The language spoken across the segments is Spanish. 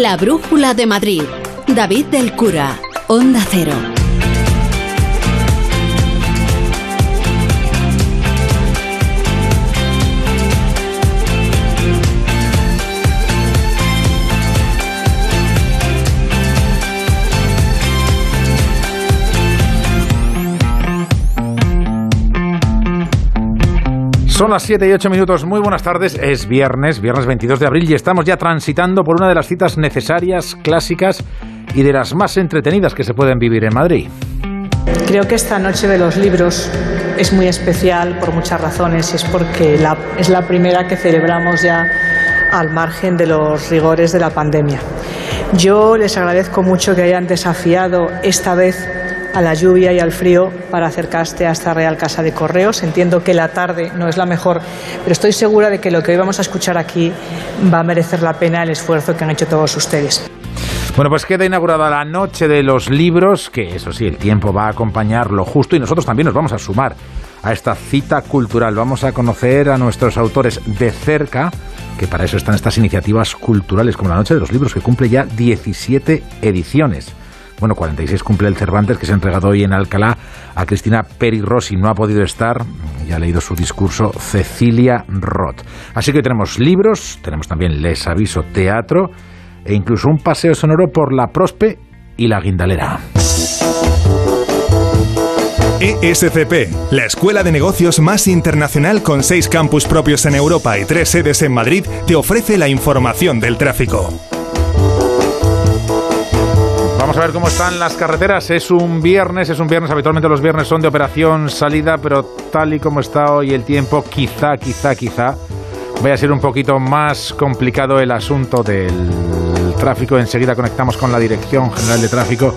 La Brújula de Madrid. David del Cura. Onda Cero. Son las 7 y 8 minutos. Muy buenas tardes. Es viernes, viernes 22 de abril, y estamos ya transitando por una de las citas necesarias, clásicas y de las más entretenidas que se pueden vivir en Madrid. Creo que esta noche de los libros es muy especial por muchas razones es porque es la primera que celebramos ya al margen de los rigores de la pandemia. Yo les agradezco mucho que hayan desafiado esta vez a la lluvia y al frío para acercarse a esta Real Casa de Correos. Entiendo que la tarde no es la mejor, pero estoy segura de que lo que hoy vamos a escuchar aquí va a merecer la pena el esfuerzo que han hecho todos ustedes. Bueno, pues queda inaugurada la Noche de los Libros, que eso sí, el tiempo va a acompañar lo justo y nosotros también nos vamos a sumar a esta cita cultural. Vamos a conocer a nuestros autores de cerca, que para eso están estas iniciativas culturales, como la Noche de los Libros, que cumple ya 17 ediciones. Bueno, 46 cumple el Cervantes, que se ha entregado hoy en Alcalá a Cristina Peri Rossi. No ha podido estar, ya ha leído su discurso Cecilia Roth. Así que tenemos libros, tenemos también Les Aviso Teatro e incluso un paseo sonoro por la Prospe y la Guindalera. ESCP, la escuela de negocios más internacional con seis campus propios en Europa y tres sedes en Madrid, te ofrece la información del tráfico. A ver cómo están las carreteras. Es un viernes, es un viernes. Habitualmente los viernes son de operación salida, pero tal y como está hoy el tiempo, quizá, quizá, quizá vaya a ser un poquito más complicado el asunto del tráfico. Enseguida conectamos con la Dirección General de Tráfico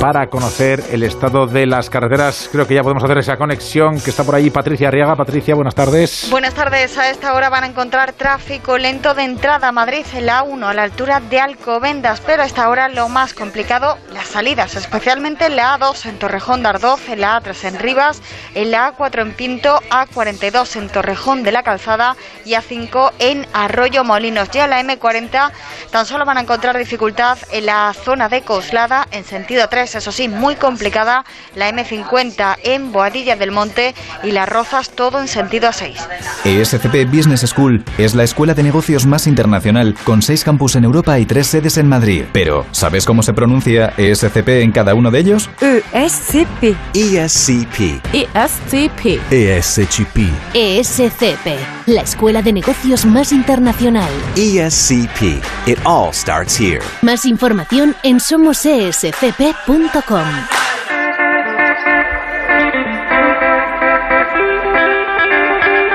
para conocer el estado de las carreteras. Creo que ya podemos hacer esa conexión que está por ahí Patricia Arriaga. Patricia, buenas tardes. Buenas tardes. A esta hora van a encontrar tráfico lento de entrada a Madrid en la A1 a la altura de Alcobendas, pero a esta hora lo más complicado, las salidas, especialmente en la A2 en Torrejón de Ardoz, en la A3 en Rivas, en la A4 en Pinto, A42 en Torrejón de la Calzada y A5 en Arroyo Molinos. Ya la M40 tan solo van a encontrar dificultad en la zona de Coslada en sentido 3, eso sí, muy complicada, la M50 en Boadilla del Monte y las Rozas todo en sentido A6. ESCP Business School es la escuela de negocios más internacional con seis campus en Europa y tres sedes en Madrid. Pero, ¿sabes cómo se pronuncia ESCP en cada uno de ellos? ESCP. ESCP. ESCP. ESCP. ESCP, la escuela de negocios más internacional. ESCP. It all starts here. Más información en somosescp.com. 分とコ。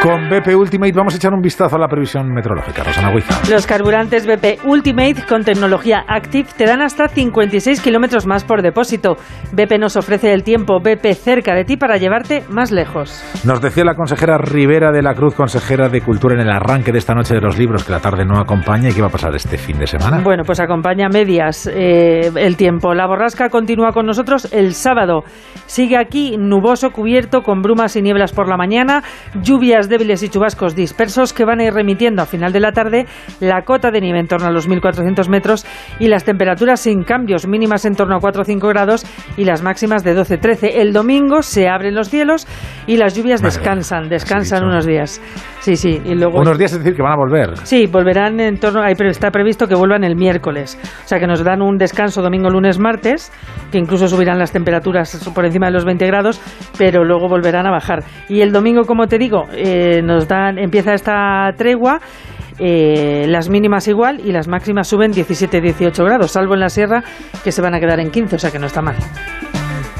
Con BP Ultimate vamos a echar un vistazo a la previsión meteorológica. Rosana Huiza. Los carburantes BP Ultimate con tecnología Active te dan hasta 56 kilómetros más por depósito. BP nos ofrece el tiempo BP cerca de ti para llevarte más lejos. Nos decía la consejera Rivera de la Cruz, consejera de Cultura, en el arranque de esta noche de los libros, que la tarde no acompaña y qué va a pasar este fin de semana. Bueno, pues acompaña medias eh, el tiempo. La borrasca continúa con nosotros el sábado. Sigue aquí nuboso, cubierto, con brumas y nieblas por la mañana, lluvias débiles y chubascos dispersos que van a ir remitiendo a final de la tarde la cota de nieve en torno a los 1.400 metros y las temperaturas sin cambios, mínimas en torno a 4 o 5 grados y las máximas de 12-13. El domingo se abren los cielos y las lluvias descansan, descansan unos días. Sí, sí, y luego Unos días es decir que van a volver. Sí, volverán en torno, ahí, está previsto que vuelvan el miércoles. O sea que nos dan un descanso domingo, lunes, martes, que incluso subirán las temperaturas por encima de los 20 grados, pero luego volverán a bajar. Y el domingo, como te digo, eh, nos dan, empieza esta tregua. eh, las mínimas igual y las máximas suben 17-18 grados, salvo en la sierra que se van a quedar en 15, o sea que no está mal.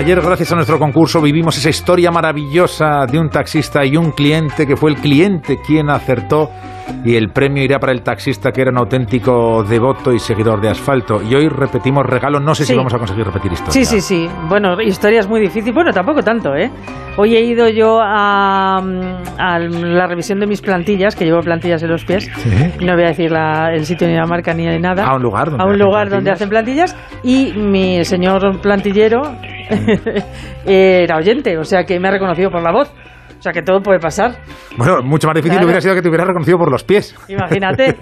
Ayer, gracias a nuestro concurso, vivimos esa historia maravillosa de un taxista y un cliente que fue el cliente quien acertó y el premio irá para el taxista que era un auténtico devoto y seguidor de asfalto. Y hoy repetimos regalo, no sé si vamos a conseguir repetir historia. Sí, sí, sí. Bueno, historia es muy difícil. Bueno, tampoco tanto, ¿eh? Hoy he ido yo a, mm, a la revisión de mis plantillas, que llevo plantillas en los pies. No voy a decir la- el sitio ni la marca ni nada. A un lugar donde A un hacen lugar donde hacen plantillas. Y mi señor plantillero era oyente, o sea que me ha reconocido por la voz. O sea que todo puede pasar. Bueno, mucho más difícil Claro. hubiera sido que te hubieras reconocido por los pies. Imagínate.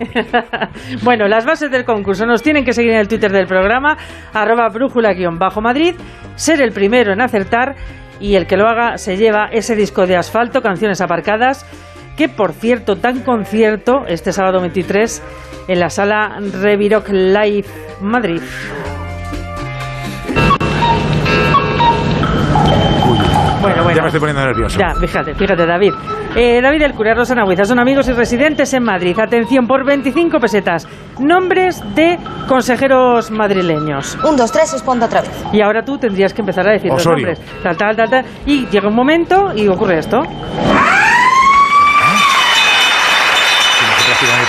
bueno, las bases del concurso nos tienen que seguir en el Twitter del programa, arroba brújula-madrid, ser el primero en acertar y el que lo haga se lleva ese disco de asfalto, canciones aparcadas, que por cierto, dan concierto este sábado 23 en la sala Reviroc Live Madrid. Bueno, Ya bueno. me estoy poniendo nervioso. Ya, fíjate, fíjate, David. Eh, David del Cura, Rosana Huiza, son amigos y residentes en Madrid. Atención, por 25 pesetas. Nombres de consejeros madrileños. Un, dos, tres, responda otra vez. Y ahora tú tendrías que empezar a decir Osorio. los nombres. Tal, tal, tal, tal. Y llega un momento y ocurre esto.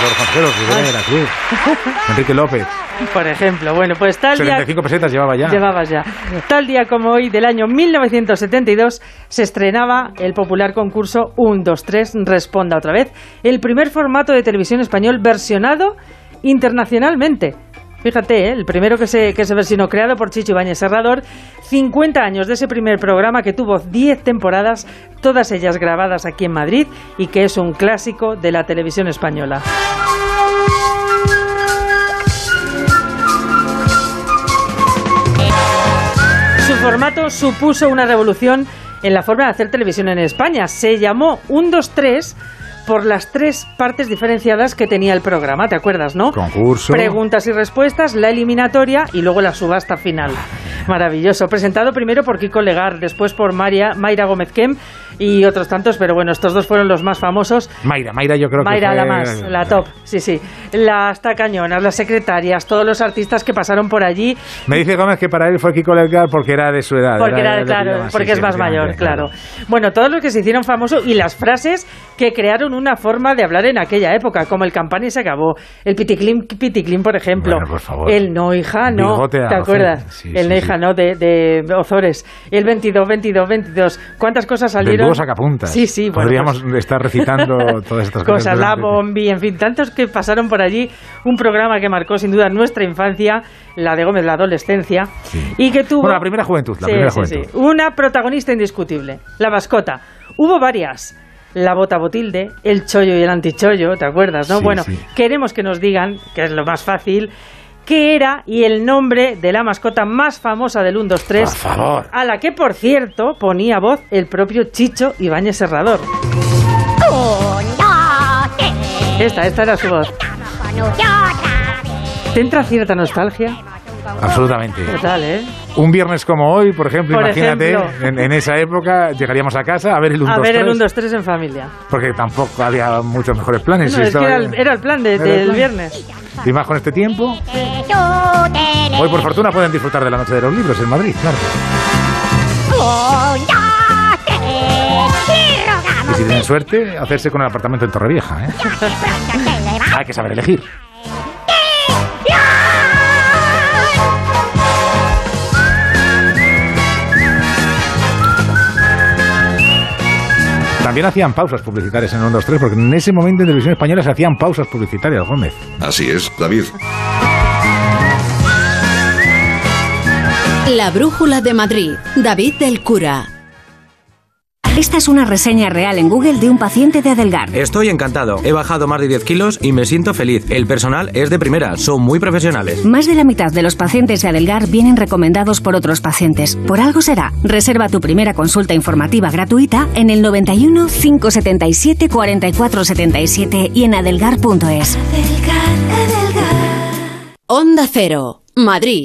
Prácticamente todos los consejeros, Rivera, Cruz, Enrique López. Por ejemplo, bueno, pues tal día... 75 pesetas llevaba ya. Llevabas ya. Tal día como hoy del año 1972 se estrenaba el popular concurso 1, 2, 3, Responda otra vez, el primer formato de televisión español versionado internacionalmente. Fíjate, ¿eh? el primero que se, que se versionó, creado por Chicho Ibáñez Serrador, 50 años de ese primer programa que tuvo 10 temporadas, todas ellas grabadas aquí en Madrid y que es un clásico de la televisión española. Su formato supuso una revolución en la forma de hacer televisión en España. Se llamó 1, 2, 3 por las tres partes diferenciadas que tenía el programa, ¿te acuerdas, no? Concurso. Preguntas y respuestas, la eliminatoria y luego la subasta final. Maravilloso. Presentado primero por Kiko Legar, después por María, Mayra Gómez Kem y otros tantos, pero bueno, estos dos fueron los más famosos. Mayra, Mayra yo creo Mayra, que la fue... más, la top, sí, sí. Las tacañonas, las secretarias, todos los artistas que pasaron por allí, Me dice Gómez que para él fue Kiko Ledgar porque era de su edad. porque era, claro, porque sí, es más mayor, claro. Bueno, todos los que se hicieron famosos y las frases que crearon una forma de hablar en aquella época, como el campana y se acabó, el piticlin, piticlin, por ejemplo, Bueno, por favor. el no hija no, ¿te acuerdas? Sí, el sí, no sí. hija no de, de Ozores, el 22, 22, 22, ¿cuántas cosas Del salieron? dúo sacapuntas. Sí, sí, bueno, Podríamos pues- estar recitando todas estas cosas. cosas, la bombi, en fin, tantos que pasaron por allí. Un programa que marcó sin duda nuestra infancia, la de Gómez, la adolescencia, y que tuvo. Bueno, la primera juventud, la primera sí, juventud. sí. Una protagonista indiscutible, la mascota. Hubo varias. La bota botilde, el chollo y el antichollo, ¿te acuerdas, no? Sí, bueno, sí. queremos que nos digan, que es lo más fácil, qué era y el nombre de la mascota más famosa del 1, 2, 3. Por favor. A la que, por cierto, ponía voz el propio Chicho Ibáñez Serrador. Esta, esta era su voz. ¿Te entra cierta nostalgia? Absolutamente. Total, ¿eh? Un viernes como hoy, por ejemplo, Por imagínate, ejemplo. En, en esa época llegaríamos a casa a ver el 1, A 2, ver el 3, 1, 2, 3 en familia. porque tampoco había muchos mejores planes. No, si es que era el, era el plan de- el del plan. viernes. Y más con este tiempo. Hoy, por fortuna, pueden disfrutar de la Noche de los Libros en Madrid, claro. Y si tienen suerte, hacerse con el apartamento en Torrevieja, ¿eh? Hay que saber elegir. También hacían pausas publicitarias en 1, 2, 3, porque en ese momento en televisión española se hacían pausas publicitarias, Gómez. Así es, David. La Brújula de Madrid. David del Cura. Esta es una reseña real en Google de un paciente de Adelgar. Estoy encantado. He bajado más de 10 kilos y me siento feliz. El personal es de primera, son muy profesionales. Más de la mitad de los pacientes de Adelgar vienen recomendados por otros pacientes. Por algo será. Reserva tu primera consulta informativa gratuita en el 91 577 4477 y en adelgar.es. Onda Cero. Madrid.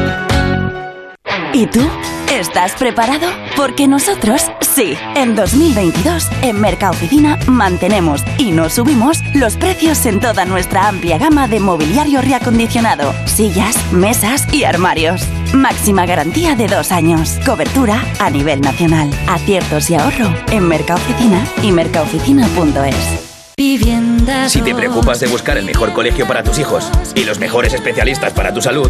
¿Y tú? ¿Estás preparado? Porque nosotros, sí. En 2022, en Mercaoficina, mantenemos y no subimos los precios en toda nuestra amplia gama de mobiliario reacondicionado, sillas, mesas y armarios. Máxima garantía de dos años. Cobertura a nivel nacional. Aciertos y ahorro en Mercaoficina y mercaoficina.es. Si te preocupas de buscar el mejor colegio para tus hijos y los mejores especialistas para tu salud,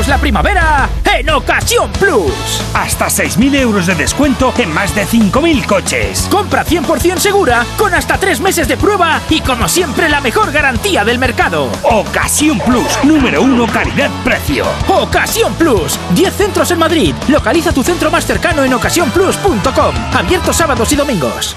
¡Arrancamos la primavera en Ocasión Plus! Hasta 6.000 euros de descuento en más de 5.000 coches. Compra 100% segura con hasta 3 meses de prueba y como siempre la mejor garantía del mercado. Ocasión Plus, número 1 calidad-precio. Ocasión Plus, 10 centros en Madrid. Localiza tu centro más cercano en ocasiónplus.com. Abierto sábados y domingos.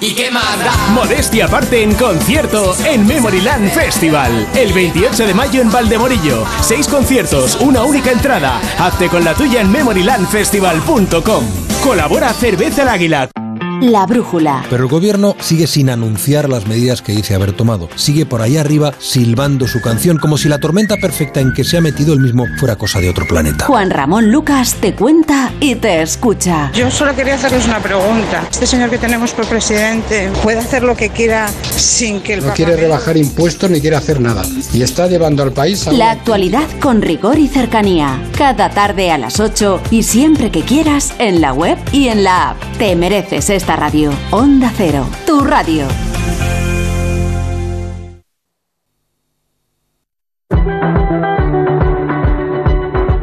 ¿Y qué más Modestia aparte en concierto en Memoryland Festival. El 28 de mayo en Valdemorillo. Seis conciertos, una única entrada. Hazte con la tuya en memorylandfestival.com. Colabora Cerveza el Águila. La brújula. Pero el gobierno sigue sin anunciar las medidas que dice haber tomado. Sigue por ahí arriba silbando su canción como si la tormenta perfecta en que se ha metido el mismo fuera cosa de otro planeta. Juan Ramón Lucas te cuenta y te escucha. Yo solo quería hacerles una pregunta. Este señor que tenemos por presidente puede hacer lo que quiera sin que el No quiere rebajar impuestos ni quiere hacer nada. Y está llevando al país a... La actualidad con rigor y cercanía. Cada tarde a las 8 y siempre que quieras en la web y en la app. Te mereces esta radio. Onda Cero, tu radio.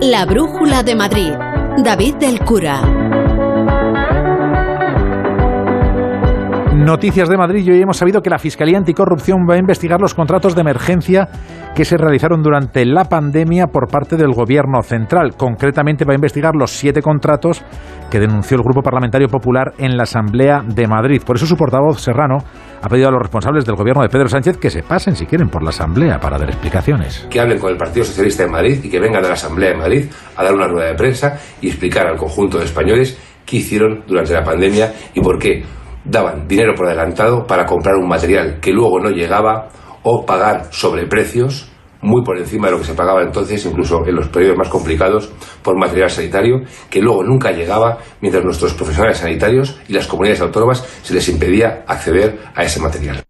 La Brújula de Madrid. David del Cura. Noticias de Madrid y hoy hemos sabido que la Fiscalía Anticorrupción va a investigar los contratos de emergencia que se realizaron durante la pandemia por parte del Gobierno central. Concretamente va a investigar los siete contratos que denunció el Grupo Parlamentario Popular en la Asamblea de Madrid. Por eso su portavoz Serrano ha pedido a los responsables del Gobierno de Pedro Sánchez que se pasen, si quieren, por la Asamblea para dar explicaciones. que hablen con el Partido Socialista de Madrid y que vengan a la Asamblea de Madrid a dar una rueda de prensa y explicar al conjunto de españoles qué hicieron durante la pandemia y por qué daban dinero por adelantado para comprar un material que luego no llegaba o pagar sobreprecios muy por encima de lo que se pagaba entonces, incluso en los periodos más complicados, por material sanitario, que luego nunca llegaba mientras nuestros profesionales sanitarios y las comunidades autónomas se les impedía acceder a ese material.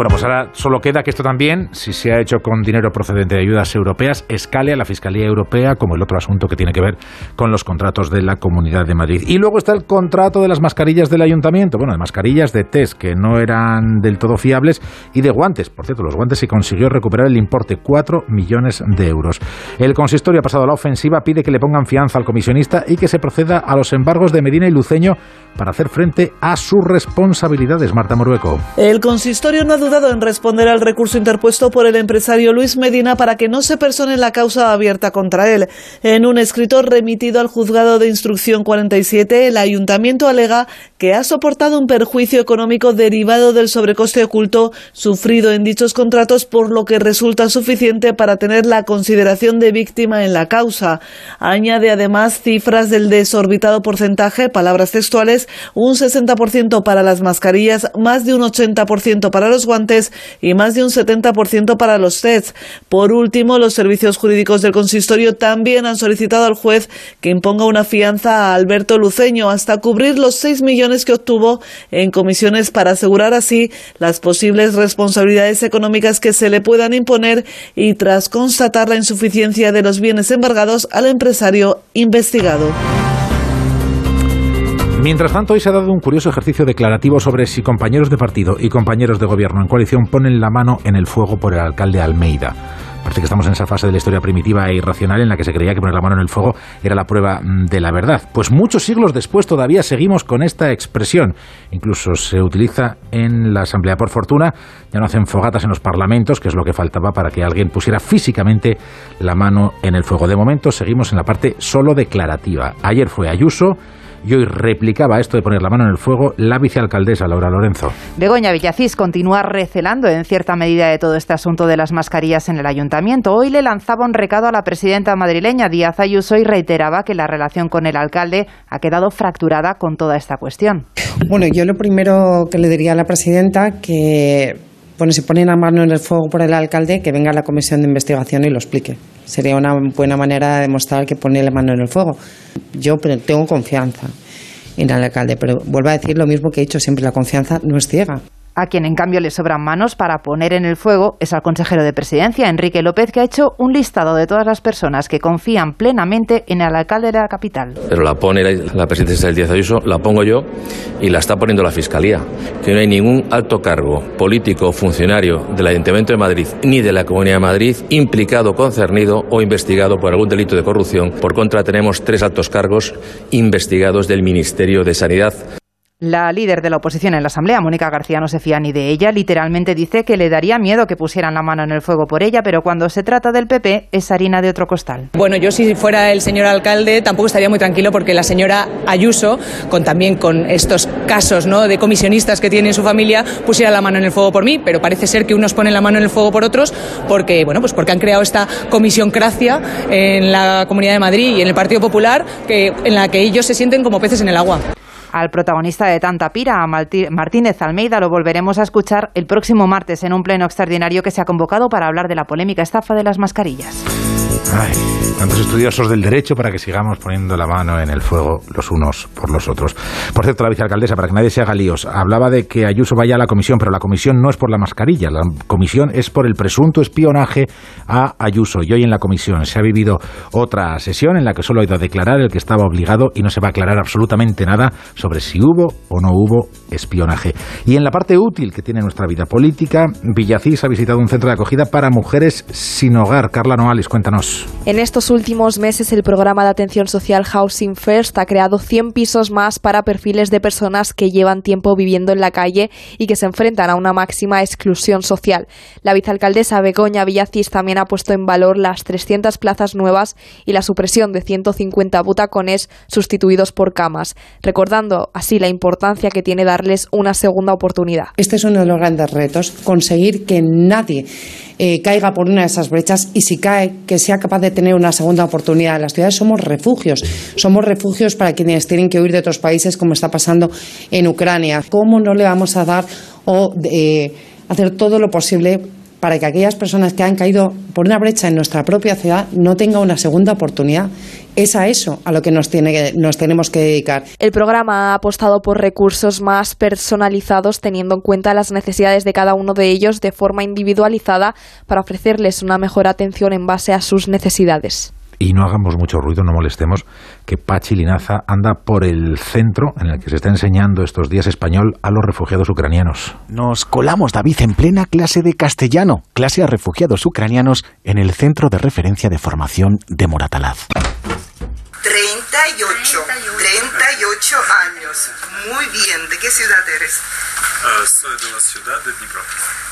Bueno, pues ahora solo queda que esto también, si se ha hecho con dinero procedente de ayudas europeas, escale a la Fiscalía Europea como el otro asunto que tiene que ver con los contratos de la Comunidad de Madrid. Y luego está el contrato de las mascarillas del Ayuntamiento, bueno, de mascarillas de test que no eran del todo fiables y de guantes. Por cierto, los guantes se consiguió recuperar el importe, 4 millones de euros. El consistorio ha pasado a la ofensiva, pide que le pongan fianza al comisionista y que se proceda a los embargos de Medina y Luceño para hacer frente a sus responsabilidades. Marta Morueco. El consistorio no dudado en responder al recurso interpuesto por el empresario Luis Medina para que no se persone la causa abierta contra él. En un escrito remitido al juzgado de instrucción 47, el ayuntamiento alega que ha soportado un perjuicio económico derivado del sobrecoste oculto sufrido en dichos contratos, por lo que resulta suficiente para tener la consideración de víctima en la causa. Añade además cifras del desorbitado porcentaje, palabras textuales, un 60% para las mascarillas, más de un 80% para los guantes y más de un 70% para los tests. Por último, los servicios jurídicos del consistorio también han solicitado al juez que imponga una fianza a Alberto Luceño hasta cubrir los 6 millones que obtuvo en comisiones para asegurar así las posibles responsabilidades económicas que se le puedan imponer y tras constatar la insuficiencia de los bienes embargados al empresario investigado. Mientras tanto, hoy se ha dado un curioso ejercicio declarativo sobre si compañeros de partido y compañeros de gobierno en coalición ponen la mano en el fuego por el alcalde Almeida. Parece que estamos en esa fase de la historia primitiva e irracional en la que se creía que poner la mano en el fuego era la prueba mm, de la verdad. Pues muchos siglos después todavía seguimos con esta expresión. Incluso se utiliza en la Asamblea por fortuna. Ya no hacen fogatas en los parlamentos, que es lo que faltaba para que alguien pusiera físicamente la mano en el fuego. De momento seguimos en la parte solo declarativa. Ayer fue Ayuso y hoy replicaba esto de poner la mano en el fuego la vicealcaldesa Laura Lorenzo. Begoña Villacís continúa recelando en cierta medida de todo este asunto de las mascarillas en el ayuntamiento. Hoy le lanzaba un recado a la presidenta madrileña Díaz Ayuso y reiteraba que la relación con el alcalde ha quedado fracturada con toda esta cuestión. Bueno, yo lo primero que le diría a la presidenta que bueno, si pone la mano en el fuego por el alcalde, que venga a la comisión de investigación y lo explique. Sería una buena manera de demostrar que pone la mano en el fuego. Yo tengo confianza en el alcalde, pero vuelvo a decir lo mismo que he dicho siempre, la confianza no es ciega. A quien en cambio le sobran manos para poner en el fuego es al consejero de presidencia, Enrique López, que ha hecho un listado de todas las personas que confían plenamente en el alcalde de la capital. Pero la pone la, presidencia del Díaz Ayuso, la pongo yo y la está poniendo la Fiscalía. Que no hay ningún alto cargo político o funcionario del Ayuntamiento de Madrid ni de la Comunidad de Madrid implicado, concernido o investigado por algún delito de corrupción. Por contra, tenemos tres altos cargos investigados del Ministerio de Sanidad. La líder de la oposición en la Asamblea, Mónica García, no se fía ni de ella. Literalmente dice que le daría miedo que pusieran la mano en el fuego por ella, pero cuando se trata del PP es harina de otro costal. Bueno, yo si fuera el señor alcalde tampoco estaría muy tranquilo porque la señora Ayuso, con también con estos casos ¿no? de comisionistas que tiene en su familia, pusiera la mano en el fuego por mí, pero parece ser que unos ponen la mano en el fuego por otros porque, bueno, pues porque han creado esta comisión cracia en la Comunidad de Madrid y en el Partido Popular, que, en la que ellos se sienten como peces en el agua. Al protagonista de tanta pira, a Martínez Almeida, lo volveremos a escuchar el próximo martes en un pleno extraordinario que se ha convocado para hablar de la polémica estafa de las mascarillas. Ay, tantos estudiosos del derecho para que sigamos poniendo la mano en el fuego los unos por los otros. Por cierto, la vicealcaldesa, para que nadie se haga líos, hablaba de que Ayuso vaya a la comisión, pero la comisión no es por la mascarilla, la comisión es por el presunto espionaje a Ayuso. Y hoy en la comisión se ha vivido otra sesión en la que solo ha ido a declarar el que estaba obligado y no se va a aclarar absolutamente nada sobre si hubo o no hubo espionaje. Y en la parte útil que tiene nuestra vida política, Villacís ha visitado un centro de acogida para mujeres sin hogar. Carla Noalis, cuéntanos. En estos últimos meses, el programa de atención social Housing First ha creado 100 pisos más para perfiles de personas que llevan tiempo viviendo en la calle y que se enfrentan a una máxima exclusión social. La vicealcaldesa Begoña Villacís también ha puesto en valor las 300 plazas nuevas y la supresión de 150 butacones sustituidos por camas, recordando así la importancia que tiene darles una segunda oportunidad. Este es uno de los grandes retos, conseguir que nadie eh, caiga por una de esas brechas y si cae, que sea capaz de tener una segunda oportunidad. Las ciudades somos refugios, somos refugios para quienes tienen que huir de otros países, como está pasando en Ucrania. ¿Cómo no le vamos a dar o eh, hacer todo lo posible para que aquellas personas que han caído por una brecha en nuestra propia ciudad no tengan una segunda oportunidad. Es a eso a lo que nos, tiene, nos tenemos que dedicar. El programa ha apostado por recursos más personalizados, teniendo en cuenta las necesidades de cada uno de ellos de forma individualizada para ofrecerles una mejor atención en base a sus necesidades y no hagamos mucho ruido, no molestemos, que Pachi Linaza anda por el centro en el que se está enseñando estos días español a los refugiados ucranianos. Nos colamos, David, en plena clase de castellano, clase a refugiados ucranianos en el Centro de Referencia de Formación de Moratalaz. 38, 38 años. Muy bien, ¿de qué ciudad eres? soy de la ciudad de Dnipro.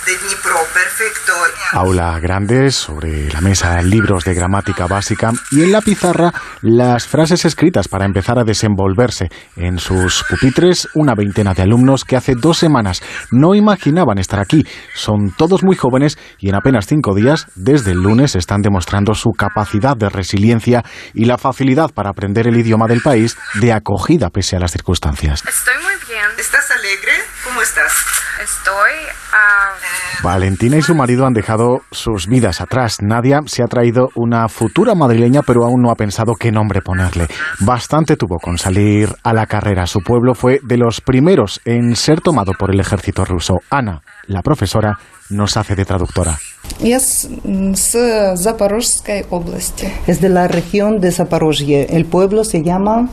De Dnipro, perfecto. Aula grande, sobre la mesa libros de gramática básica y en la pizarra las frases escritas para empezar a desenvolverse. En sus pupitres una veintena de alumnos que hace dos semanas no imaginaban estar aquí. Son todos muy jóvenes y en apenas cinco días, desde el lunes, están demostrando su capacidad de resiliencia y la facilidad para aprender el idioma del país de acogida pese a las circunstancias. Estoy muy bien. ¿Estás alegre? ¿Cómo estás? Estoy... Valentina y su marido han dejado sus vidas atrás. Nadia se ha traído una futura madrileña, pero aún no ha pensado qué nombre ponerle. Bastante tuvo con salir a la carrera. Su pueblo fue de los primeros en ser tomado por el ejército ruso. Ana, la profesora, nos hace de traductora. Es de la región de Zaporozhye. El pueblo se llama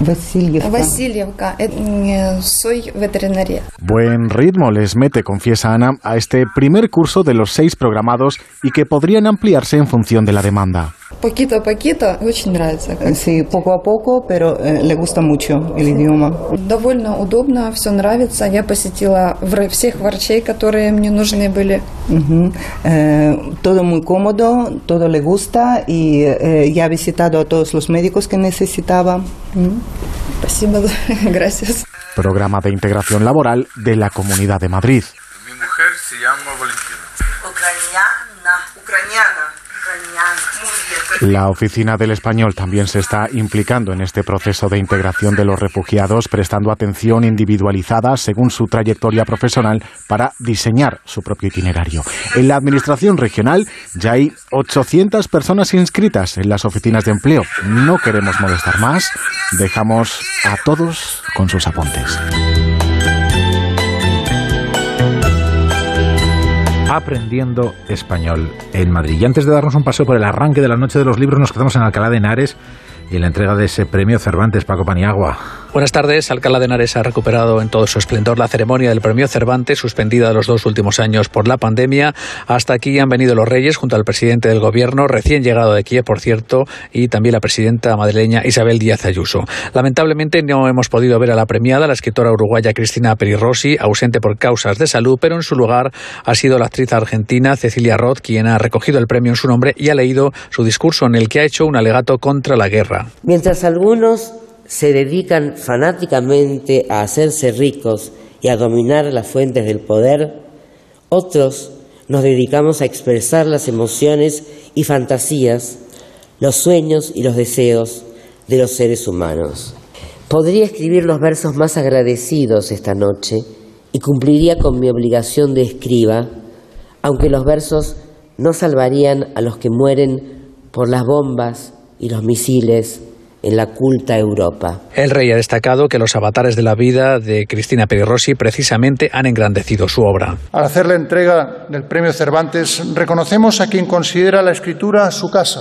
Vasilievka. Eh, soy veterinaria. Buen ritmo les mete, confiesa Ana, a este primer curso de los seis programados y que podrían ampliarse en función de la demanda Poquito a poquito, очень нравится. Sí, poco a poco, pero eh, le gusta mucho el idioma. Довольно удобно, все нравится. Я посетила всех врачей, которые мне нужны были. Угу. Eh, todo muy cómodo, todo le gusta y eh, ya ha visitado a todos los médicos que necesitaba. Спасибо, gracias. Programa de integración laboral de la Comunidad de Madrid. Mi mujer se llama La Oficina del Español también se está implicando en este proceso de integración de los refugiados, prestando atención individualizada según su trayectoria profesional para diseñar su propio itinerario. En la Administración regional ya hay 800 personas inscritas en las oficinas de empleo. No queremos molestar más. Dejamos a todos con sus apuntes. Aprendiendo español en Madrid. Y antes de darnos un paseo por el arranque de la Noche de los Libros, nos quedamos en Alcalá de Henares y en la entrega de ese premio Cervantes, Paco Paniagua. Buenas tardes. Alcalá de Henares ha recuperado en todo su esplendor la ceremonia del premio Cervantes, suspendida los dos últimos años por la pandemia. Hasta aquí han venido los reyes junto al presidente del gobierno, recién llegado de Kiev, por cierto, y también la presidenta madrileña Isabel Díaz Ayuso. Lamentablemente no hemos podido ver a la premiada, la escritora uruguaya Cristina Perirossi, ausente por causas de salud, pero en su lugar ha sido la actriz argentina Cecilia Roth quien ha recogido el premio en su nombre y ha leído su discurso en el que ha hecho un alegato contra la guerra. Mientras algunos se dedican fanáticamente a hacerse ricos y a dominar las fuentes del poder, otros nos dedicamos a expresar las emociones y fantasías, los sueños y los deseos de los seres humanos. Podría escribir los versos más agradecidos esta noche y cumpliría con mi obligación de escriba, aunque los versos no salvarían a los que mueren por las bombas y los misiles en la culta Europa. El rey ha destacado que los avatares de la vida de Cristina Rossi precisamente han engrandecido su obra. Al hacer la entrega del premio Cervantes, reconocemos a quien considera la escritura su casa,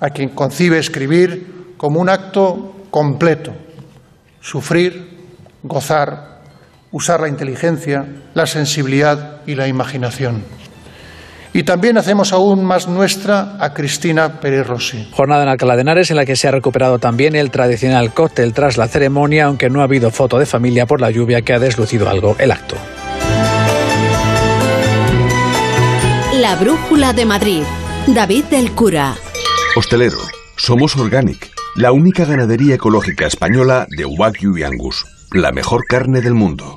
a quien concibe escribir como un acto completo, sufrir, gozar, usar la inteligencia, la sensibilidad y la imaginación. Y también hacemos aún más nuestra a Cristina Pérez Rossi. Jornada en Alcalá de Henares en la que se ha recuperado también el tradicional cóctel tras la ceremonia, aunque no ha habido foto de familia por la lluvia que ha deslucido algo el acto. La Brújula de Madrid. David del Cura. Hostelero. Somos Organic, la única ganadería ecológica española de Wagyu y Angus, la mejor carne del mundo.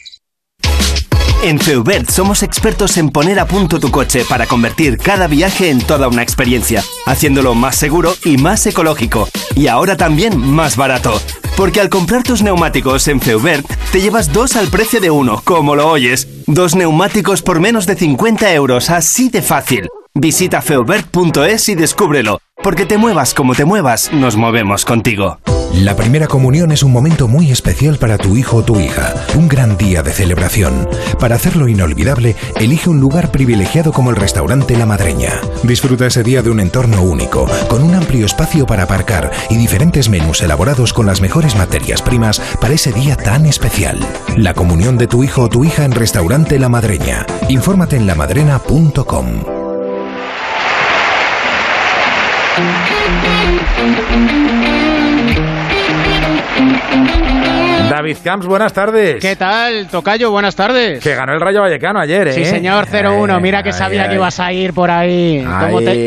En Feubert somos expertos en poner a punto tu coche para convertir cada viaje en toda una experiencia, haciéndolo más seguro y más ecológico. Y ahora también más barato. Porque al comprar tus neumáticos en Feubert, te llevas dos al precio de uno, como lo oyes. Dos neumáticos por menos de 50 euros, así de fácil. Visita feubert.es y descúbrelo. Porque te muevas como te muevas, nos movemos contigo. La primera comunión es un momento muy especial para tu hijo o tu hija, un gran día de celebración. Para hacerlo inolvidable, elige un lugar privilegiado como el restaurante La Madreña. Disfruta ese día de un entorno único, con un amplio espacio para aparcar y diferentes menús elaborados con las mejores materias primas para ese día tan especial. La comunión de tu hijo o tu hija en restaurante La Madreña. Infórmate en lamadrena.com. David Camps, buenas tardes. ¿Qué tal, Tocayo? Buenas tardes. Que ganó el Rayo Vallecano ayer, ¿eh? Sí, señor, 0-1. Mira que sabía que ibas a ir por ahí.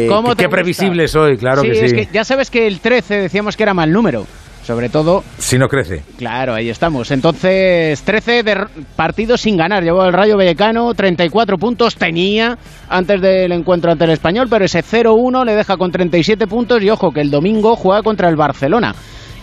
¿Cómo te, qué previsible soy, claro que sí. Es que ya sabes que el 13 decíamos que era mal número. Sobre todo. Si no crece. Claro, ahí estamos. Entonces, 13 de partidos sin ganar. Llevó el Rayo Vallecano, 34 puntos tenía antes del encuentro ante el Español, pero ese 0-1 le deja con 37 puntos. Y ojo, que el domingo juega contra el Barcelona.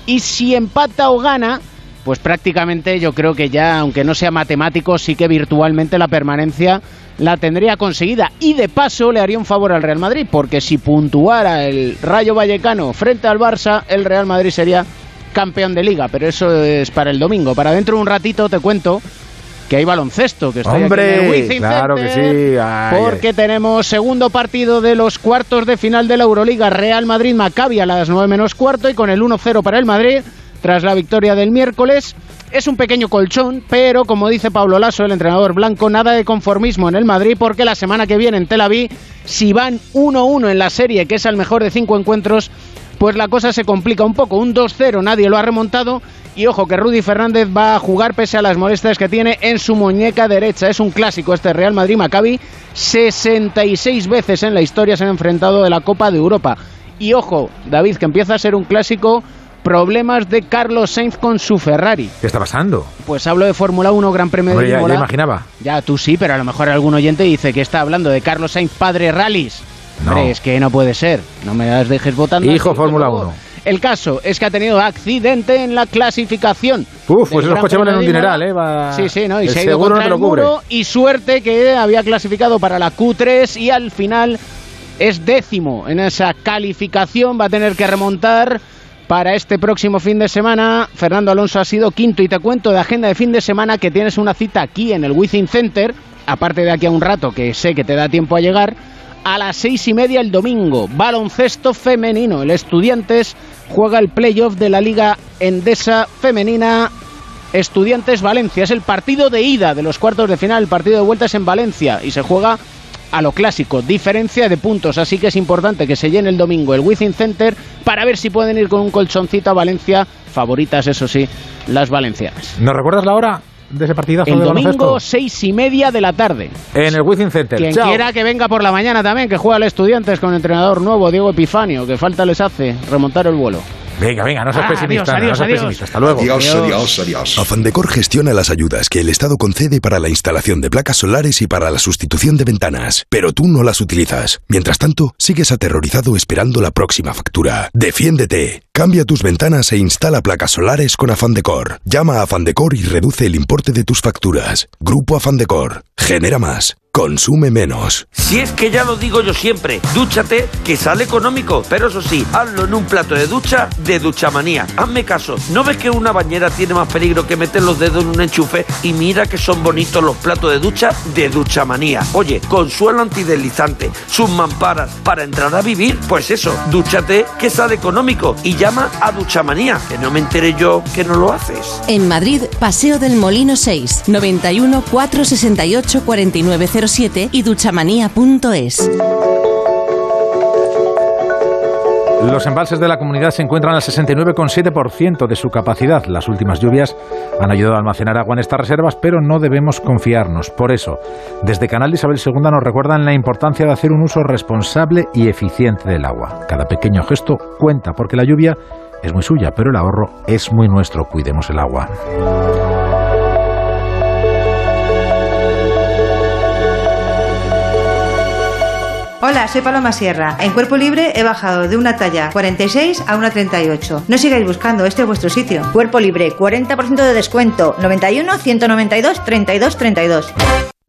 Y si empata o gana, pues prácticamente yo creo que ya, aunque no sea matemático, sí que virtualmente la permanencia la tendría conseguida. Y de paso le haría un favor al Real Madrid, porque si puntuara el Rayo Vallecano frente al Barça, el Real Madrid sería campeón de liga. Pero eso es para el domingo. Para dentro de un ratito te cuento que hay baloncesto, que estoy Hombre, aquí en el claro que sí. Ay, porque tenemos segundo partido de los cuartos de final de la Euroliga, Real Madrid-Maccabi a las 9 menos cuarto y con el 1-0 para el Madrid tras la victoria del miércoles. Es un pequeño colchón, pero como dice Pablo Lasso, el entrenador blanco, nada de conformismo en el Madrid porque la semana que viene en Tel Aviv, si van 1-1 en la serie, que es el mejor de cinco encuentros, pues la cosa se complica un poco. Un 2-0 nadie lo ha remontado y ojo que Rudy Fernández va a jugar pese a las molestias que tiene en su muñeca derecha. Es un clásico este Real Madrid-Maccabi. 66 veces en la historia se han enfrentado de la Copa de Europa. Y ojo, David, que empieza a ser un clásico. Problemas de Carlos Sainz con su Ferrari. ¿Qué está pasando? Pues hablo de Fórmula 1, Gran Premio Hombre, de ya, ya Imola. imaginaba. Ya, tú sí, pero a lo mejor algún oyente dice que está hablando de Carlos Sainz, padre rallies. No. Hombre, es que no puede ser. No me las dejes votando. Hijo Fórmula por favor. 1. El caso es que ha tenido accidente en la clasificación. Uf, pues esos coches valen un dineral, ¿eh? Va- Sí, sí, ¿no? Y el se ha ido seguro no el muro y suerte que había clasificado para la Q3 y al final es décimo en esa calificación. Va a tener que remontar para este próximo fin de semana. Fernando Alonso ha sido quinto y te cuento de agenda de fin de semana que tienes una cita aquí en el Wizzing Center, aparte de aquí a un rato que sé que te da tiempo a llegar. A las seis y media el domingo, baloncesto femenino. El Estudiantes juega el playoff de la Liga Endesa Femenina Estudiantes Valencia. Es el partido de ida de los cuartos de final. El partido de vuelta es en Valencia y se juega a lo clásico, diferencia de puntos. Así que es importante que se llene el domingo el Wizzing Center para ver si pueden ir con un colchoncito a Valencia. Favoritas, eso sí, las valencianas. ¿Nos recuerdas la hora de ese partidazo El de domingo, seis y media de la tarde. En el Wizzing Center. Quien Chao. quiera que venga por la mañana también, que juega al Estudiantes con entrenador nuevo, Diego Epifanio, que falta les hace remontar el vuelo. Venga, venga, no seas Ah, pesimista. adiós, no seas adiós, pesimista. Hasta luego. Adiós, adiós, adiós. Afandecor gestiona las ayudas que el Estado concede para la instalación de placas solares y para la sustitución de ventanas, pero tú no las utilizas. Mientras tanto, sigues aterrorizado esperando la próxima factura. Defiéndete. Cambia tus ventanas e instala placas solares con Afandecor. Llama a Afandecor y reduce el importe de tus facturas. Grupo Afandecor. Genera más. Consume menos. Si es que ya lo digo yo siempre, dúchate que sale económico, pero eso sí, hazlo en un plato de ducha de Duchamanía. Hazme caso, ¿no ves que una bañera tiene más peligro que meter los dedos en un enchufe? Y mira que son bonitos los platos de ducha de Duchamanía. Oye, con suelo antideslizante, sus mamparas para entrar a vivir, pues eso, dúchate que sale económico y a Duchamanía, que no me enteré yo que no lo haces. En Madrid, Paseo del Molino 6, 91 468 4907 y duchamanía.es. Los embalses de la comunidad se encuentran al 69,7% de su capacidad. Las últimas lluvias han ayudado a almacenar agua en estas reservas, pero no debemos confiarnos. Por eso, desde Canal Isabel II nos recuerdan la importancia de hacer un uso responsable y eficiente del agua. Cada pequeño gesto cuenta, porque la lluvia es muy suya, pero el ahorro es muy nuestro. Cuidemos el agua. Hola, soy Paloma Sierra. En Cuerpo Libre he bajado de una talla 46 a una 38. No sigáis buscando, este es vuestro sitio. Cuerpo Libre, 40% de descuento. 91 192 32 32.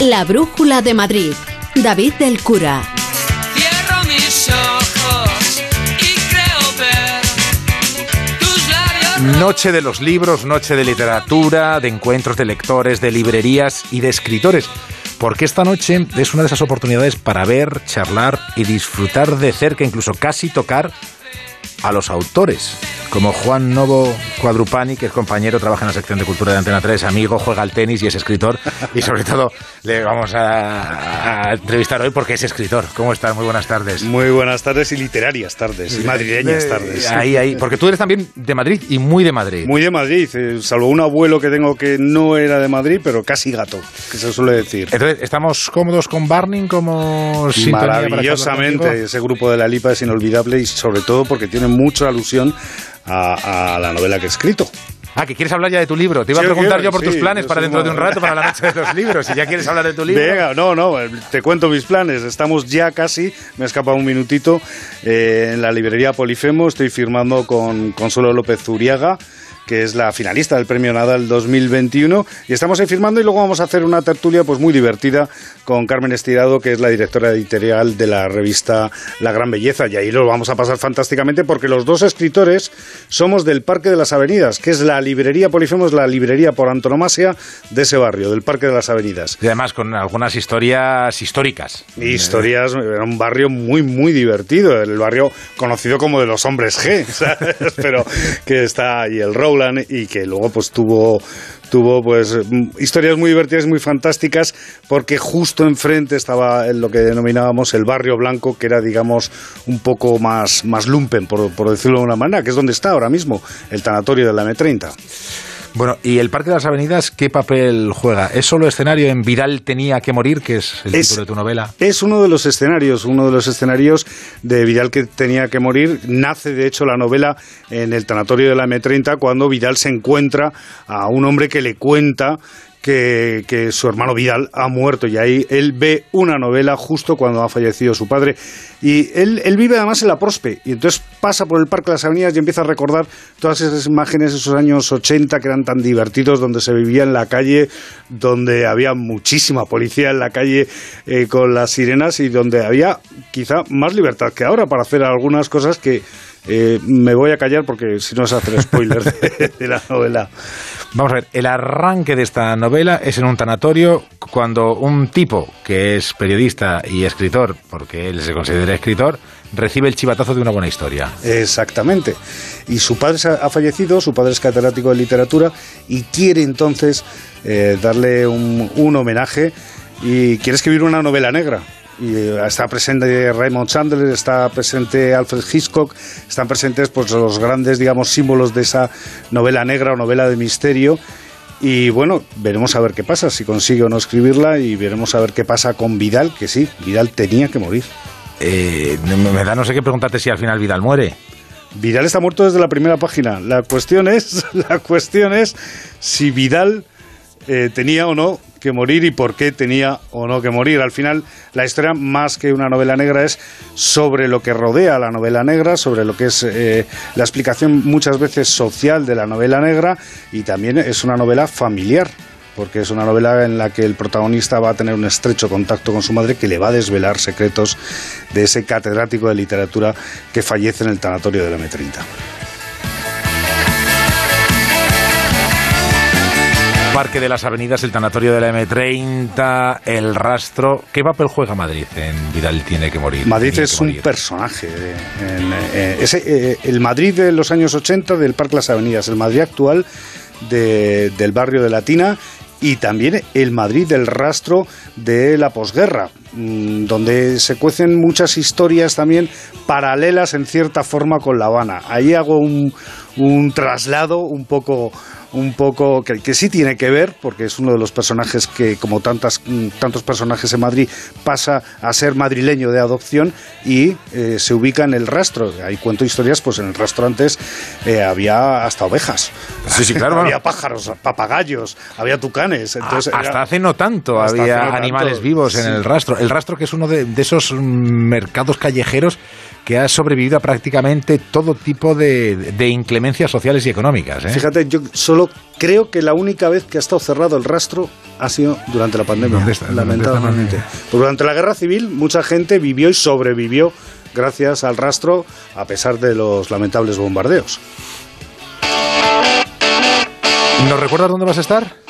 La Brújula de Madrid. David del Cura. Cierro mis ojos y creo ver tus labios. Noche de los libros, noche de literatura, de encuentros de lectores, de librerías y de escritores. porque esta noche es una de esas oportunidades para ver, charlar y disfrutar de cerca, incluso casi tocar a los autores, como Juan Novo Cuadrupani, que es compañero, trabaja en la sección de cultura de Antena 3, amigo, juega al tenis y es escritor. Y sobre todo le vamos a, a entrevistar hoy porque es escritor. ¿Cómo estás? Muy buenas tardes. Muy buenas tardes y literarias tardes, y madrileñas tardes. Ahí, ahí. Porque tú eres también de Madrid y muy de Madrid. Muy de Madrid, eh, salvo un abuelo que tengo que no era de Madrid, pero casi gato, que se suele decir. Entonces, ¿estamos cómodos con Barning como Maravillosamente, ese grupo de la Lipa es inolvidable y sobre todo porque tiene mucha alusión a, a la novela que he escrito. Ah, que quieres hablar ya de tu libro. Te iba Sí, a preguntar quiero, yo por tus planes para dentro de un rato, para la noche de los libros. Si ya quieres hablar de tu libro. Venga, no, no, te cuento mis planes. Estamos ya casi, me ha escapado un minutito, eh, en la librería Polifemo. Estoy firmando con Consuelo López Zuriaga que es la finalista del Premio Nadal 2021 y estamos ahí firmando y luego vamos a hacer una tertulia pues muy divertida con Carmen Estirado que es la directora editorial de la revista La Gran Belleza y ahí lo vamos a pasar fantásticamente porque los dos escritores somos del Parque de las Avenidas que es la librería Polifemo es la librería por antonomasia de ese barrio del Parque de las Avenidas Y además con algunas historias históricas. Historias, era un barrio muy, muy divertido, el barrio conocido como de los hombres G, ¿sabes? pero que está ahí el Y que luego pues tuvo tuvo pues mm, historias muy divertidas, muy fantásticas, porque justo enfrente estaba lo que denominábamos el barrio blanco, que era digamos un poco más, más lumpen, por, por decirlo de una manera, que es donde está ahora mismo el tanatorio de la M30. Bueno, ¿y el Parque de las Avenidas qué papel juega? ¿Es solo escenario en Vidal tenía que morir, que es el Es- título de tu novela? Es uno de los escenarios, uno de los escenarios de Vidal que tenía que morir. Nace, de hecho, la novela en el tanatorio de la M30 cuando Vidal se encuentra a un hombre que le cuenta que, su hermano Vidal ha muerto y ahí. Él ve una novela justo cuando ha fallecido su padre. Y él, él vive además en la Prospe. Y entonces pasa por el Parque de las Avenidas y empieza a recordar todas esas imágenes de esos años 80 que eran tan divertidos donde se vivía en la calle donde había muchísima policía en la calle eh, con las sirenas y donde había quizá más libertad que ahora para hacer algunas cosas que eh, me voy a callar porque si no es hacer spoiler de, de la novela. Vamos a ver, el arranque de esta novela es en un tanatorio cuando un tipo que es periodista y escritor, porque él se considera escritor, recibe el chivatazo de una buena historia. Exactamente. Y su padre ha fallecido, su padre es catedrático de literatura y quiere entonces eh, darle un, un homenaje y quiere escribir una novela negra. Y está presente Raymond Chandler, está presente Alfred Hitchcock, están presentes pues, los grandes, digamos, símbolos de esa novela negra o novela de misterio. Y bueno, veremos a ver qué pasa, si consigue o no escribirla, y veremos a ver qué pasa con Vidal, que sí, Vidal tenía que morir. Eh, me da no sé qué preguntarte si al final Vidal muere. Vidal está muerto desde la primera página. La cuestión es, la cuestión es si Vidal eh, tenía o no que morir y por qué tenía o no que morir. Al final, la historia, más que una novela negra, es sobre lo que rodea a la novela negra, sobre lo que es eh, la explicación muchas veces social de la novela negra y también es una novela familiar. Porque es una novela en la que el protagonista va a tener un estrecho contacto con su madre que le va a desvelar secretos de ese catedrático de literatura que fallece en el tanatorio de la M30. Parque de las Avenidas, el tanatorio de la M30, el rastro. ¿Qué papel juega Madrid en Vidal tiene que morir? Madrid es un personaje. eh, en, eh, ese, eh, el Madrid de los años 80 del Parque Las Avenidas, el Madrid actual de- del barrio de Latina y también el Madrid del rastro de la posguerra, mm, donde se cuecen muchas historias también paralelas en cierta forma con La Habana. Ahí hago un, un traslado un poco un poco que, que sí tiene que ver porque es uno de los personajes que como tantas tantos personajes en Madrid pasa a ser madrileño de adopción y eh, se ubica en el rastro. Ahí cuento historias pues en el rastro antes eh, había hasta ovejas. Sí, sí, claro, había pájaros papagayos había tucanes entonces Hasta era- hace no tanto había tanto, animales vivos en el rastro. El rastro que es uno de, de esos mercados callejeros que ha sobrevivido a prácticamente todo tipo de, de inclemencias sociales y económicas. ¿eh? Fíjate, yo solo creo que la única vez que ha estado cerrado el rastro ha sido durante la pandemia, ¿Dónde está? ¿Dónde lamentablemente. Porque durante la guerra civil mucha gente vivió y sobrevivió gracias al rastro a pesar de los lamentables bombardeos. ¿Nos recuerdas dónde vas a estar?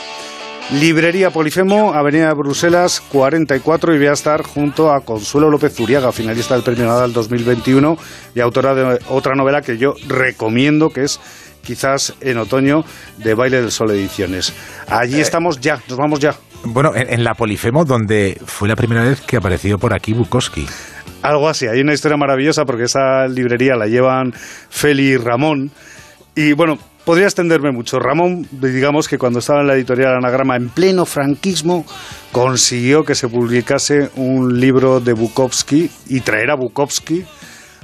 Librería Polifemo, Avenida de Bruselas 44 y voy a estar junto a Consuelo López Zuriaga, finalista del Premio Nadal 2021 y autora de otra novela que yo recomiendo que es quizás en otoño de Baile del Sol Ediciones. Allí estamos ya, nos vamos ya. Bueno, en, en la Polifemo, donde fue la primera vez que apareció por aquí Bukowski. Algo así, hay una historia maravillosa porque esa librería la llevan Feli y Ramón. Y bueno, podría extenderme mucho. Ramón, digamos que cuando estaba en la editorial Anagrama en pleno franquismo, consiguió que se publicase un libro de Bukowski y traer a Bukowski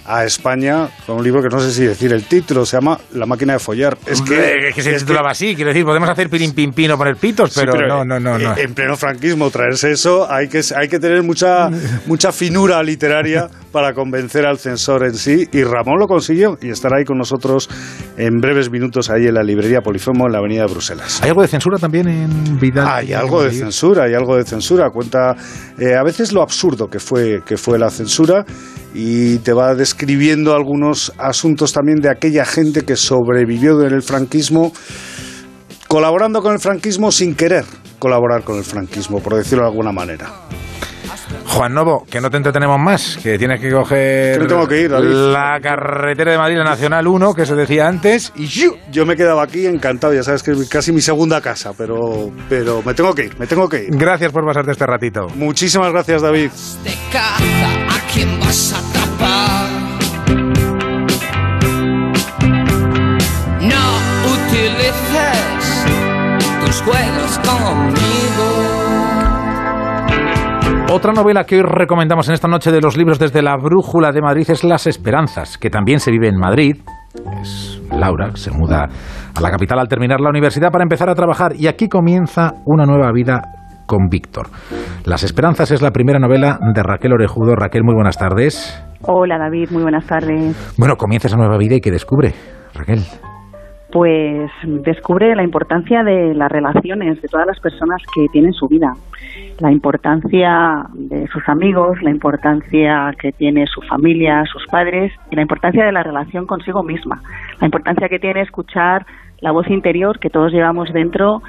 a España con un libro que no sé si decir el título, se llama La máquina de follar. Es que, es que se titulaba así, quiero decir, podemos hacer pirin pin pin o poner pitos, Sí, pero, no, no, no, no. En pleno franquismo, traerse eso, hay que, hay que tener mucha, mucha finura literaria para convencer al censor en sí. Y Ramón lo consiguió y estará ahí con nosotros en breves minutos ahí en la librería Polifemo en la avenida de Bruselas. ¿Hay algo de censura también en Vidal? Hay algo de censura, hay algo de censura. Cuenta eh, a veces lo absurdo que fue, que fue la censura y te va describiendo algunos asuntos también de aquella gente que sobrevivió en el franquismo colaborando con el franquismo sin querer colaborar con el franquismo, por decirlo de alguna manera. Juan Novo, que no te entretenemos más, que tienes que coger Que tengo que ir, la carretera de Madrid, la Nacional 1, que se decía antes, y. Yo me quedaba aquí encantado, ya sabes que es casi mi segunda casa, pero, pero me tengo que ir, me tengo que ir. Gracias por pasarte este ratito. Muchísimas gracias, David. de caza, ¿a quién vas a atrapar? No utilices tus juegos conmigo. Otra novela que hoy recomendamos en esta noche de los libros desde la Brújula de Madrid es Las Esperanzas, que también se vive en Madrid. Es Laura, se muda a la capital al terminar la universidad para empezar a trabajar y aquí comienza una nueva vida con Víctor. Las Esperanzas es la primera novela de Raquel Orejudo. Raquel, muy buenas tardes. Hola David, muy buenas tardes. Bueno, comienza esa nueva vida y ¿qué descubre, Raquel? Pues descubre la importancia de las relaciones de todas las personas que tienen su vida, la importancia de sus amigos, la importancia que tiene su familia, sus padres y la importancia de la relación consigo misma, la importancia que tiene escuchar la voz interior que todos llevamos dentro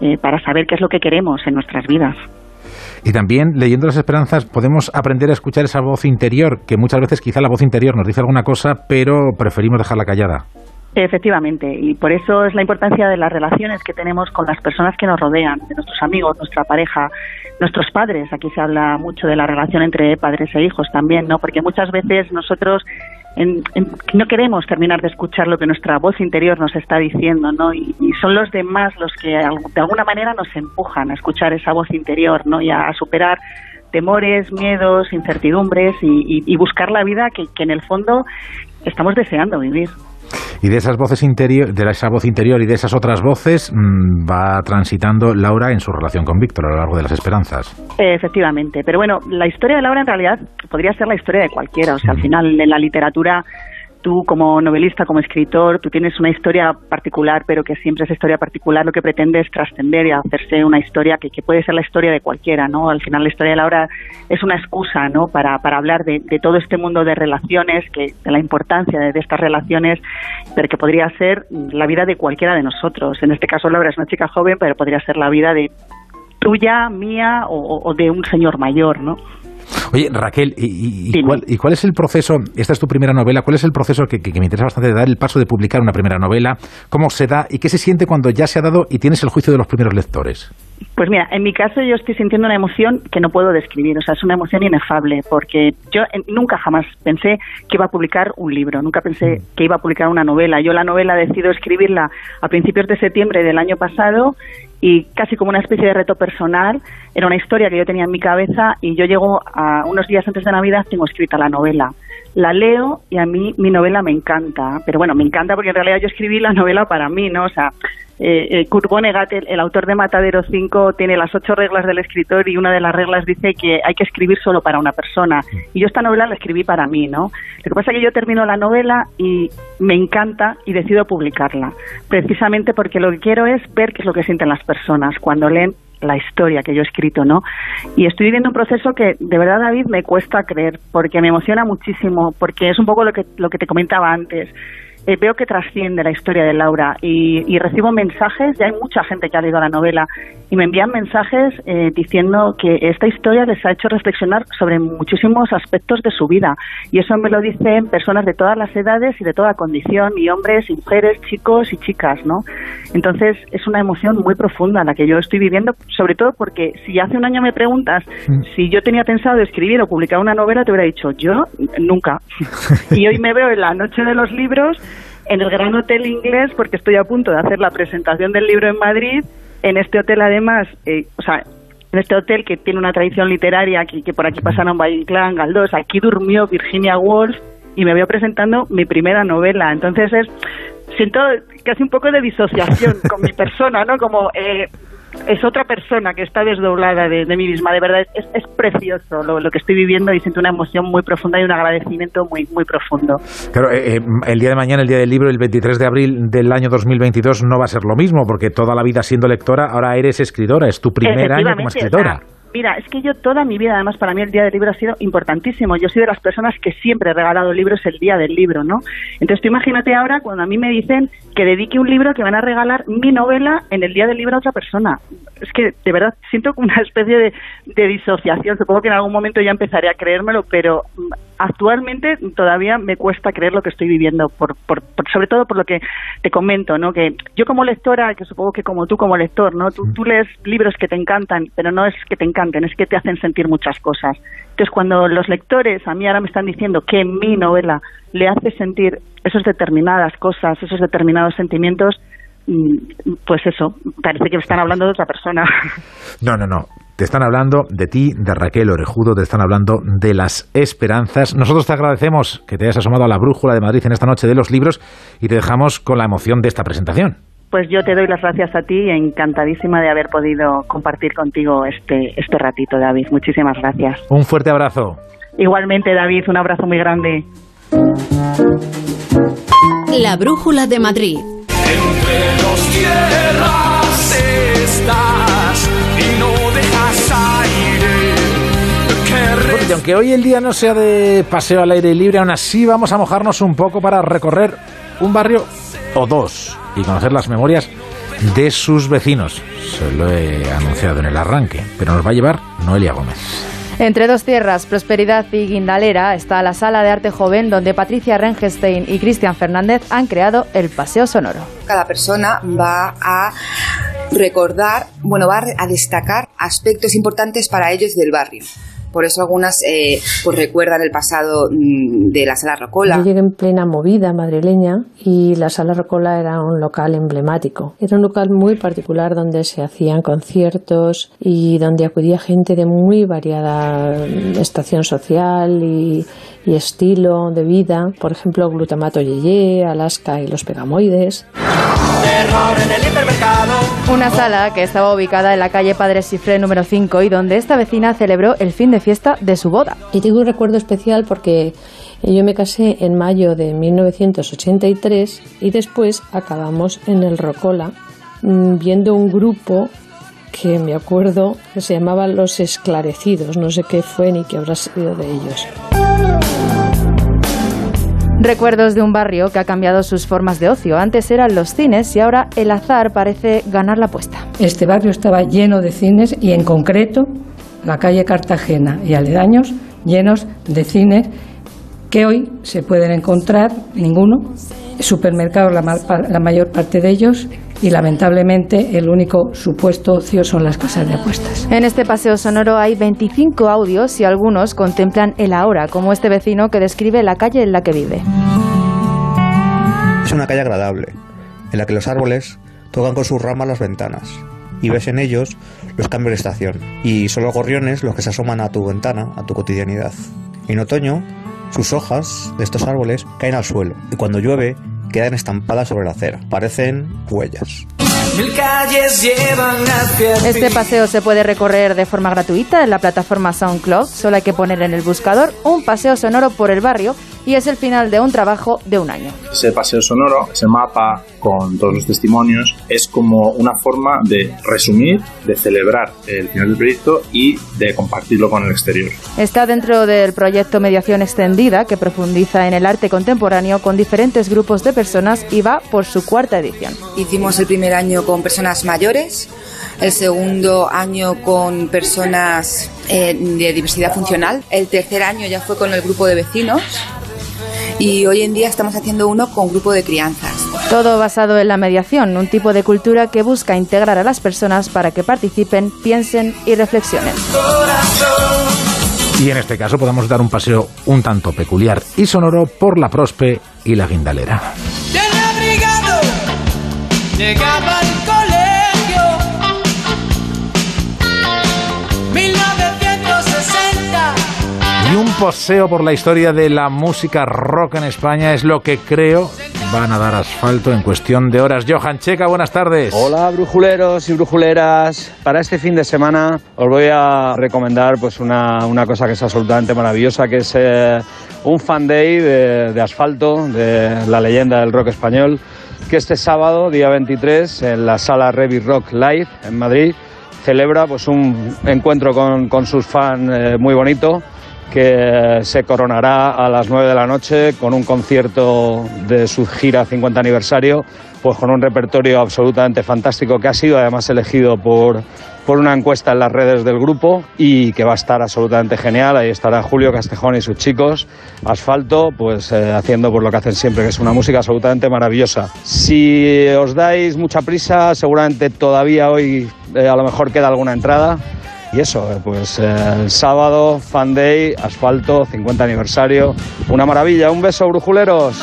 eh, para saber qué es lo que queremos en nuestras vidas. Y también, leyendo las esperanzas, podemos aprender a escuchar esa voz interior, que muchas veces quizá la voz interior nos dice alguna cosa, pero preferimos dejarla callada. Efectivamente, y por eso es la importancia de las relaciones que tenemos con las personas que nos rodean, de nuestros amigos, nuestra pareja, nuestros padres. Aquí se habla mucho de la relación entre padres e hijos también, ¿no? Porque muchas veces nosotros en- no queremos terminar de escuchar lo que nuestra voz interior nos está diciendo, ¿no? Y, son los demás los que de alguna manera nos empujan a escuchar esa voz interior, ¿no? Y a, superar temores, miedos, incertidumbres y, y- y buscar la vida que en el fondo estamos deseando vivir. Y de esas voces interior, de esa voz interior y de esas otras voces mm, va transitando Laura en su relación con Víctor a lo largo de las esperanzas. Efectivamente, pero bueno, la historia de Laura en realidad podría ser la historia de cualquiera, o sea, al final en la literatura tú como novelista, como escritor, tú tienes una historia particular, pero que siempre esa historia particular lo que pretende es trascender y hacerse una historia que, que puede ser la historia de cualquiera, ¿no? Al final la historia de Laura es una excusa, ¿no? Para, para hablar de, de todo este mundo de relaciones, que, de la importancia de, de estas relaciones, pero que podría ser la vida de cualquiera de nosotros. En este caso Laura es una chica joven, pero podría ser la vida de tuya, mía o, o de un señor mayor, ¿no? Oye, Raquel, ¿y, y- cuál, y cuál es el proceso? Esta es tu primera novela. ¿Cuál es el proceso que, que- que me interesa bastante de dar el paso de publicar una primera novela? ¿Cómo se da y qué se siente cuando ya se ha dado y tienes el juicio de los primeros lectores? Pues mira, en mi caso yo estoy sintiendo una emoción que no puedo describir, o sea, es una emoción inefable, porque yo eh, nunca jamás pensé que iba a publicar un libro, nunca pensé que iba a publicar una novela. Yo la novela decido escribirla a principios de septiembre del año pasado y casi como una especie de reto personal, era una historia que yo tenía en mi cabeza y yo llego a unos días antes de Navidad, tengo escrita la novela. La leo y a mí mi novela me encanta, pero bueno, me encanta porque en realidad yo escribí la novela para mí, ¿no? O sea, eh, eh, Kurt Vonnegut, el, el autor de Matadero 5, tiene las ocho reglas del escritor y una de las reglas dice que hay que escribir solo para una persona. Y yo esta novela la escribí para mí, ¿no? Lo que pasa es que yo termino la novela y me encanta y decido publicarla, precisamente porque lo que quiero es ver qué es lo que sienten las personas cuando leen la historia que yo he escrito, ¿no? Y estoy viviendo un proceso que de verdad, David, me cuesta creer, porque me emociona muchísimo, porque es un poco lo que, lo que te comentaba antes. Eh, veo que trasciende la historia de Laura y, recibo mensajes, ya hay mucha gente que ha leído la novela y me envían mensajes eh, diciendo que esta historia les ha hecho reflexionar sobre muchísimos aspectos de su vida y eso me lo dicen personas de todas las edades y de toda condición y hombres y mujeres, chicos y chicas, ¿no? Entonces es una emoción muy profunda la que yo estoy viviendo, sobre todo porque si hace un año me preguntas mm. si yo tenía pensado escribir o publicar una novela, te hubiera dicho yo nunca. y hoy me veo en la noche de los libros en el Gran Hotel Inglés porque estoy a punto de hacer la presentación del libro en Madrid. En este hotel, además, eh, o sea, en este hotel que tiene una tradición literaria, que, por aquí pasaron Valle Inclán, Galdós, aquí durmió Virginia Woolf y me veo presentando mi primera novela. Entonces es siento casi un poco de disociación con mi persona, ¿no? Como eh, es otra persona que está desdoblada de, mí misma. De verdad, es, es precioso lo, lo, que estoy viviendo y siento una emoción muy profunda y un agradecimiento muy, muy profundo. Claro, eh, eh, el día de mañana, el día del libro, el 23 de abril del año 2022, no va a ser lo mismo, porque toda la vida siendo lectora, ahora eres escritora, es tu primer año como escritora. Mira, es que yo toda mi vida, además para mí el día del libro ha sido importantísimo. Yo soy de las personas que siempre he regalado libros el día del libro, ¿no? Entonces tú imagínate ahora cuando a mí me dicen que dedique un libro que van a regalar mi novela en el día del libro a otra persona. Es que de verdad siento una especie de, de disociación. Supongo que en algún momento ya empezaré a creérmelo, pero actualmente todavía me cuesta creer lo que estoy viviendo, por, por, sobre todo por lo que te comento, ¿no? Que yo como lectora, que supongo que como tú como lector, ¿no? Tú, tú lees libros que te encantan, pero no es que te encanten, es que te hacen sentir muchas cosas. Entonces, cuando los lectores a mí ahora me están diciendo que mi novela le hace sentir esas determinadas cosas, esos determinados sentimientos, mm, pues eso, parece que me están hablando de otra persona. No, no, no. Te están hablando de ti, de Raquel Orejudo, te están hablando de las esperanzas. Nosotros te agradecemos que te hayas asomado a la brújula de Madrid en esta noche de los libros y te dejamos con la emoción de esta presentación. Pues yo te doy las gracias a ti, encantadísima de haber podido compartir contigo este, este ratito, David. Muchísimas gracias. Un fuerte abrazo. Igualmente, David, un abrazo muy grande. La brújula de Madrid. Entre los tierras estás y aunque hoy el día no sea de paseo al aire libre, aún así vamos a mojarnos un poco para recorrer un barrio o dos y conocer las memorias de sus vecinos. Se lo he anunciado en el arranque, pero nos va a llevar Noelia Gómez. Entre dos tierras, Prosperidad y Guindalera, está la sala de arte joven donde Patricia Rengestein y Cristian Fernández han creado el Paseo Sonoro. Cada persona va a recordar, bueno, va a destacar aspectos importantes para ellos del barrio. Por eso algunas eh, pues recuerdan el pasado mm, de la Sala Rocola. Yo llegué en plena movida madrileña y la Sala Rocola era un local emblemático. Era un local muy particular donde se hacían conciertos y donde acudía gente de muy variada estación social y, y estilo de vida. Por ejemplo, Glutamato Yeye, Alaska y los Pegamoides. Una sala que estaba ubicada en la calle Padre Sifré número 5 y donde esta vecina celebró el fin de fiesta de su boda. Y tengo un recuerdo especial porque yo me casé en mayo de 1983 y después acabamos en el Rocola mm, viendo un grupo que me acuerdo que se llamaba Los Esclarecidos. No sé qué fue ni qué habrá sido de ellos. Recuerdos de un barrio que ha cambiado sus formas de ocio. Antes eran los cines y ahora el azar parece ganar la apuesta. Este barrio estaba lleno de cines y en concreto la calle Cartagena y aledaños llenos de cines que hoy se pueden encontrar ninguno, supermercados la, mayor parte de ellos y lamentablemente el único supuesto ocio son las casas de apuestas. En este paseo sonoro hay 25 audios y algunos contemplan el ahora, como este vecino que describe la calle en la que vive. Es una calle agradable, en la que los árboles tocan con sus ramas las ventanas y ves en ellos los cambios de estación y son los gorriones los que se asoman a tu ventana, a tu cotidianidad. En otoño, sus hojas de estos árboles caen al suelo y cuando llueve quedan estampadas sobre la acera. Parecen huellas. Este paseo se puede recorrer de forma gratuita en la plataforma SoundCloud. Solo hay que poner en el buscador un paseo sonoro por el barrio y es el final de un trabajo de un año. Ese paseo sonoro, ese mapa con todos los testimonios, es como una forma de resumir, de celebrar el final del proyecto y de compartirlo con el exterior. Está dentro del proyecto Mediación Extendida, que profundiza en el arte contemporáneo con diferentes grupos de personas y va por su cuarta edición. Hicimos el primer año con personas mayores, el segundo año con personas eh, de diversidad funcional, el tercer año ya fue con el grupo de vecinos y hoy en día estamos haciendo uno con grupo de crianzas. Todo basado en la mediación, un tipo de cultura que busca integrar a las personas para que participen, piensen y reflexionen. Y en este caso podemos dar un paseo un tanto peculiar y sonoro por la Prospe y la Guindalera. Y un poseo por la historia de la música rock en España es lo que creo van a dar asfalto en cuestión de horas. Johan Checa, buenas tardes. Hola brujuleros y brujuleras. Para este fin de semana os voy a recomendar pues una, una cosa que es absolutamente maravillosa, que es eh, un fan day de, asfalto, de la leyenda del rock español, que este sábado, día 23, en la sala Revi Rock Live en Madrid, celebra pues un encuentro con, con sus fans eh, muy bonito que se coronará a las 9 de la noche con un concierto de su gira 50 aniversario, pues con un repertorio absolutamente fantástico que ha sido además elegido por, por una encuesta en las redes del grupo y que va a estar absolutamente genial. Ahí estará Julio Castejón y sus chicos, Asfalto, pues eh, haciendo por lo que hacen siempre, que es una música absolutamente maravillosa. Si os dais mucha prisa, seguramente todavía hoy eh, a lo mejor queda alguna entrada. Y eso, pues eh, el sábado, Fan Day, Asfalto, 50 aniversario. Una maravilla, un beso, brujuleros.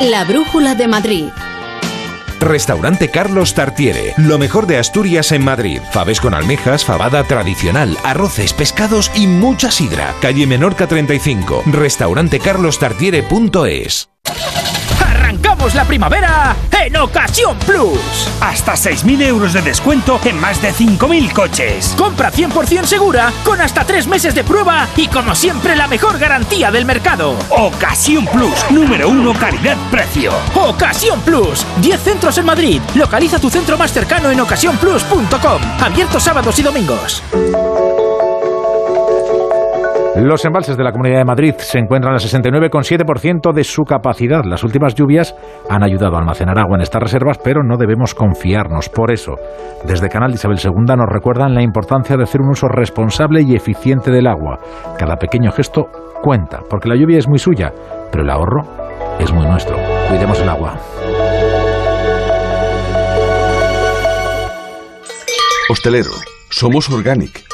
La Brújula de Madrid. Restaurante Carlos Tartiere, lo mejor de Asturias en Madrid. Faves con almejas, fabada tradicional, arroces, pescados y mucha sidra. Calle Menorca 35. Restaurantecarlostartiere.es. ¡Arrancamos la primavera en Ocasión Plus! Hasta 6.000 euros de descuento en más de 5.000 coches. Compra 100% segura con hasta 3 meses de prueba y como siempre la mejor garantía del mercado. Ocasión Plus, número 1 calidad-precio. Ocasión Plus, 10 centros en Madrid. Localiza tu centro más cercano en ocasiónplus.com. Abierto sábados y domingos. Los embalses de la Comunidad de Madrid se encuentran al 69,7% de su capacidad. Las últimas lluvias han ayudado a almacenar agua en estas reservas, pero no debemos confiarnos. Por eso, desde Canal Isabel II nos recuerdan la importancia de hacer un uso responsable y eficiente del agua. Cada pequeño gesto cuenta, porque la lluvia es muy suya, pero el ahorro es muy nuestro. Cuidemos el agua. Hostelero, somos Organic,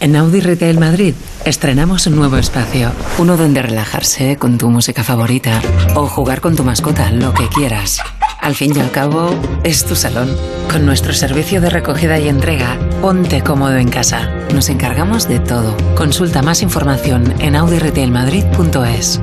En Audi Retail Madrid estrenamos un nuevo espacio, uno donde relajarse con tu música favorita o jugar con tu mascota, lo que quieras. Al fin y al cabo, es tu salón. Con nuestro servicio de recogida y entrega, ponte cómodo en casa. Nos encargamos de todo. Consulta más información en audiretailmadrid.es.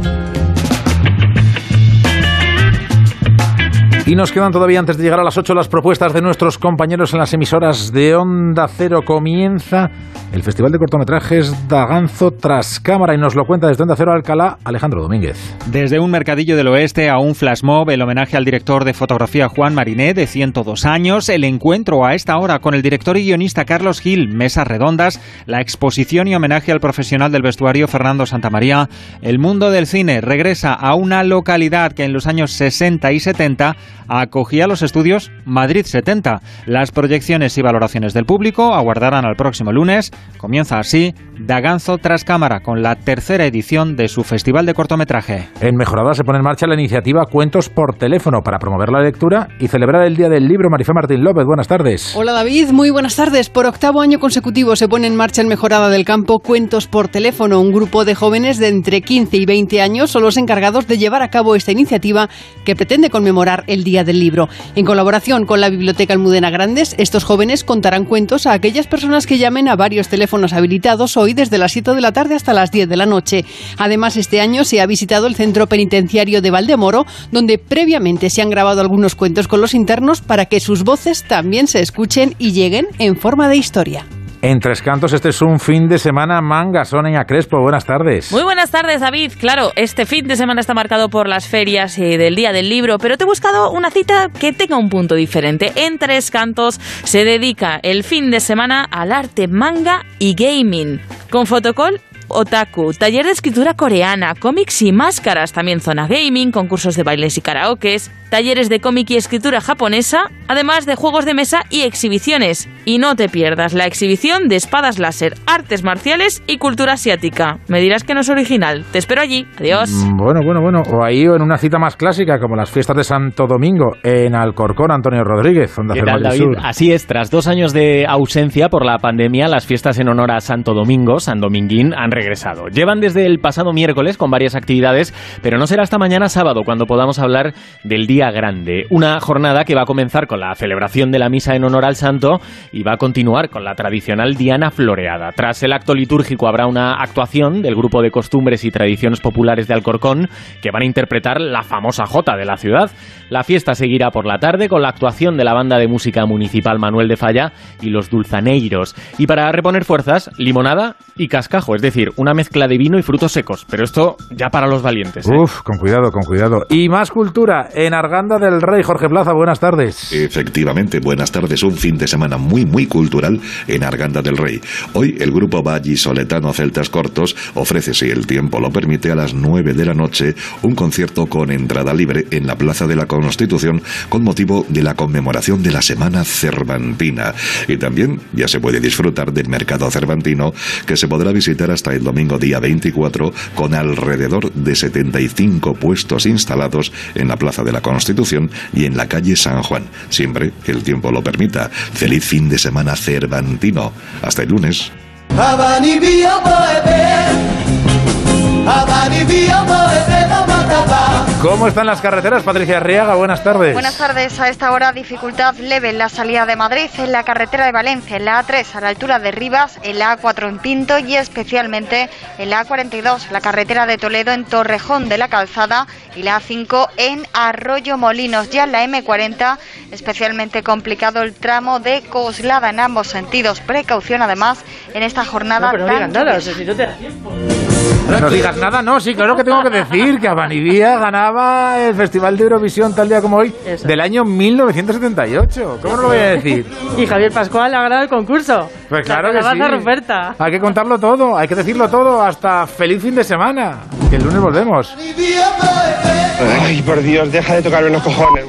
Y nos quedan todavía antes de llegar a las 8 las propuestas de nuestros compañeros en las emisoras de Onda Cero. Comienza el Festival de Cortometrajes Daganzo tras cámara y nos lo cuenta desde Onda Cero Alcalá Alejandro Domínguez. Desde un mercadillo del oeste a un flash mob, el homenaje al director de fotografía Juan Mariné, de 102 años, el encuentro a esta hora con el director y guionista Carlos Gil, mesas redondas, la exposición y homenaje al profesional del vestuario Fernando Santamaría. El mundo del cine regresa a una localidad que en los años 60 y 70 acogía los estudios Madrid 70. Las proyecciones y valoraciones del público aguardarán al próximo lunes Comienza así Daganzo tras cámara con la tercera edición de su festival de cortometraje. En Mejorada se pone en marcha la iniciativa Cuentos por teléfono para promover la lectura y celebrar el Día del Libro. Marifé Martín López, buenas tardes. Hola David, muy buenas tardes. Por octavo año consecutivo se pone en marcha en Mejorada del Campo Cuentos por teléfono. Un grupo de jóvenes de entre 15 y 20 años son los encargados de llevar a cabo esta iniciativa que pretende conmemorar el Día del Libro. En colaboración con la Biblioteca Almudena Grandes, estos jóvenes contarán cuentos a aquellas personas que llamen a varios teléfonos habilitados hoy desde las 7 de la tarde hasta las 10 de la noche. Además, este año se ha visitado el centro penitenciario de Valdemoro, donde previamente se han grabado algunos cuentos con los internos para que sus voces también se escuchen y lleguen en forma de historia. En Tres Cantos, este es un fin de semana manga. Sonia Crespo, buenas tardes. Muy buenas tardes, David. Claro, este fin de semana está marcado por las ferias y del Día del Libro, pero te he buscado una cita que tenga un punto diferente. En Tres Cantos se dedica el fin de semana al arte manga y gaming, con fotocall otaku, taller de escritura coreana, cómics y máscaras, también zona gaming, concursos de bailes y karaokes, talleres de cómic y escritura japonesa, además de juegos de mesa y exhibiciones. Y no te pierdas la exhibición de espadas láser, artes marciales y cultura asiática. Me dirás que no es original. Te espero allí. Adiós. Mm, Bueno, bueno, bueno. O ahí o en una cita más clásica, como las fiestas de Santo Domingo, en Alcorcón, Antonio Rodríguez, Onda ¿Qué tal, David? Sur. Así es, tras dos años de ausencia por la pandemia, las fiestas en honor a Santo Domingo, San Dominguín, han regresado. Llevan desde el pasado miércoles con varias actividades, pero no será hasta mañana sábado cuando podamos hablar del Día Grande. Una jornada que va a comenzar con la celebración de la misa en honor al santo y va a continuar con la tradicional Diana Floreada. Tras el acto litúrgico habrá una actuación del grupo de costumbres y tradiciones populares de Alcorcón que van a interpretar la famosa jota de la ciudad. La fiesta seguirá por la tarde con la actuación de la banda de música municipal Manuel de Falla y los Dulzaneiros. Y para reponer fuerzas, limonada y cascajo, es decir, una mezcla de vino y frutos secos. Pero esto ya para los valientes. ¿eh? Uf, con cuidado, con cuidado. Y más cultura en Arganda del Rey. Jorge Plaza, buenas tardes. Efectivamente, buenas tardes. Un fin de semana muy, muy cultural en Arganda del Rey. Hoy el grupo Soletano Celtas Cortos ofrece, si el tiempo lo permite, a las 9 de la noche un concierto con entrada libre en la Plaza de la Constitución con motivo de la conmemoración de la Semana Cervantina. Y también ya se puede disfrutar del mercado cervantino que se podrá visitar hasta el domingo día 24 con alrededor de 75 puestos instalados en la Plaza de la Constitución y en la calle San Juan, siempre que el tiempo lo permita. Feliz fin de semana cervantino. Hasta el lunes. ¿Cómo están las carreteras, Patricia Arriaga? Buenas tardes. Buenas tardes. A esta hora dificultad leve en la salida de Madrid, en la carretera de Valencia, en la A3 a la altura de Rivas, en la A4 en Pinto y especialmente en la A42, la carretera de Toledo en Torrejón de la Calzada y la A5 en Arroyo Molinos. Ya en la M40, especialmente complicado el tramo de Coslada en ambos sentidos. Precaución además en esta jornada. No, pero no tan digas nada, o sea, si no te da tiempo. No digas nada, no, sí, claro que tengo que decir que Avanivía ganaba el Festival de Eurovisión tal día como hoy del año 1978. ¿Cómo no lo voy a decir? Y Javier Pascual ha ganado el concurso. Pues claro La que sí. Ruperta. Hay que contarlo todo, hay que decirlo todo hasta feliz fin de semana. Que el lunes volvemos. Ay, por Dios, deja de tocarme los cojones.